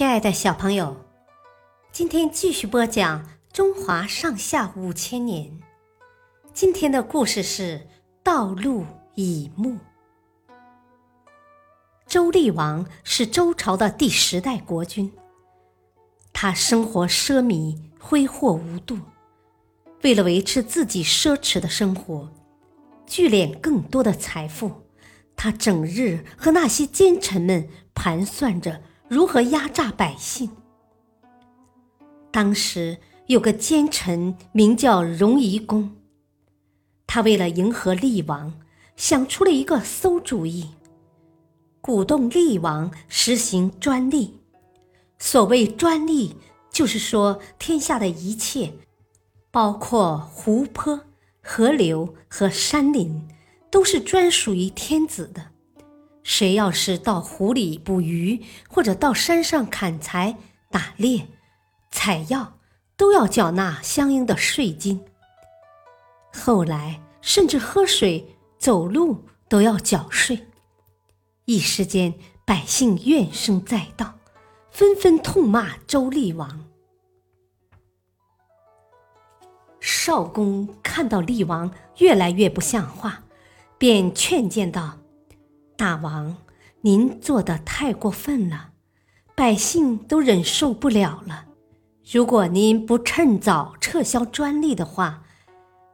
亲爱的小朋友，今天继续播讲《中华上下五千年》。今天的故事是道路以目。周厉王是周朝的第十代国君，他生活奢靡，挥霍无度。为了维持自己奢侈的生活，聚敛更多的财富，他整日和那些奸臣们盘算着。如何压榨百姓？当时有个奸臣名叫荣夷公，他为了迎合厉王，想出了一个馊主意，鼓动厉王实行专利。所谓专利，就是说天下的一切，包括湖泊、河流和山林，都是专属于天子的。谁要是到湖里捕鱼，或者到山上砍柴、打猎、采药，都要缴纳相应的税金。后来，甚至喝水、走路都要缴税。一时间，百姓怨声载道，纷纷痛骂周厉王。少公看到厉王越来越不像话，便劝谏道。大王，您做的太过分了，百姓都忍受不了了。如果您不趁早撤销专利的话，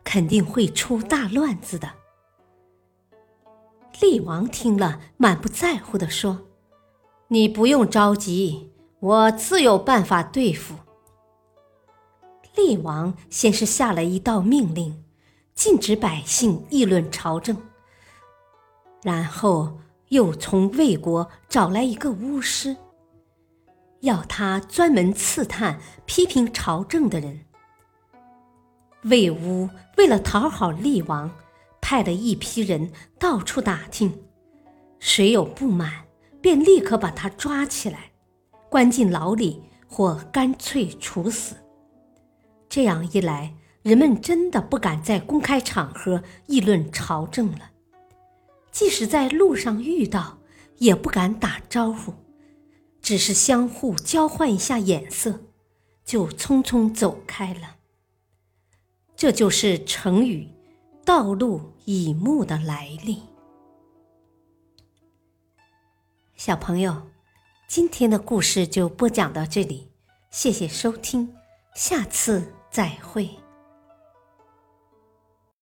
肯定会出大乱子的。厉王听了，满不在乎地说：“你不用着急，我自有办法对付。”厉王先是下了一道命令，禁止百姓议论朝政。然后又从魏国找来一个巫师，要他专门刺探批评朝政的人。魏巫为了讨好厉王，派了一批人到处打听，谁有不满，便立刻把他抓起来，关进牢里或干脆处死。这样一来，人们真的不敢在公开场合议论朝政了。即使在路上遇到，也不敢打招呼，只是相互交换一下眼色，就匆匆走开了。这就是成语“道路以目”的来历。小朋友，今天的故事就播讲到这里，谢谢收听，下次再会。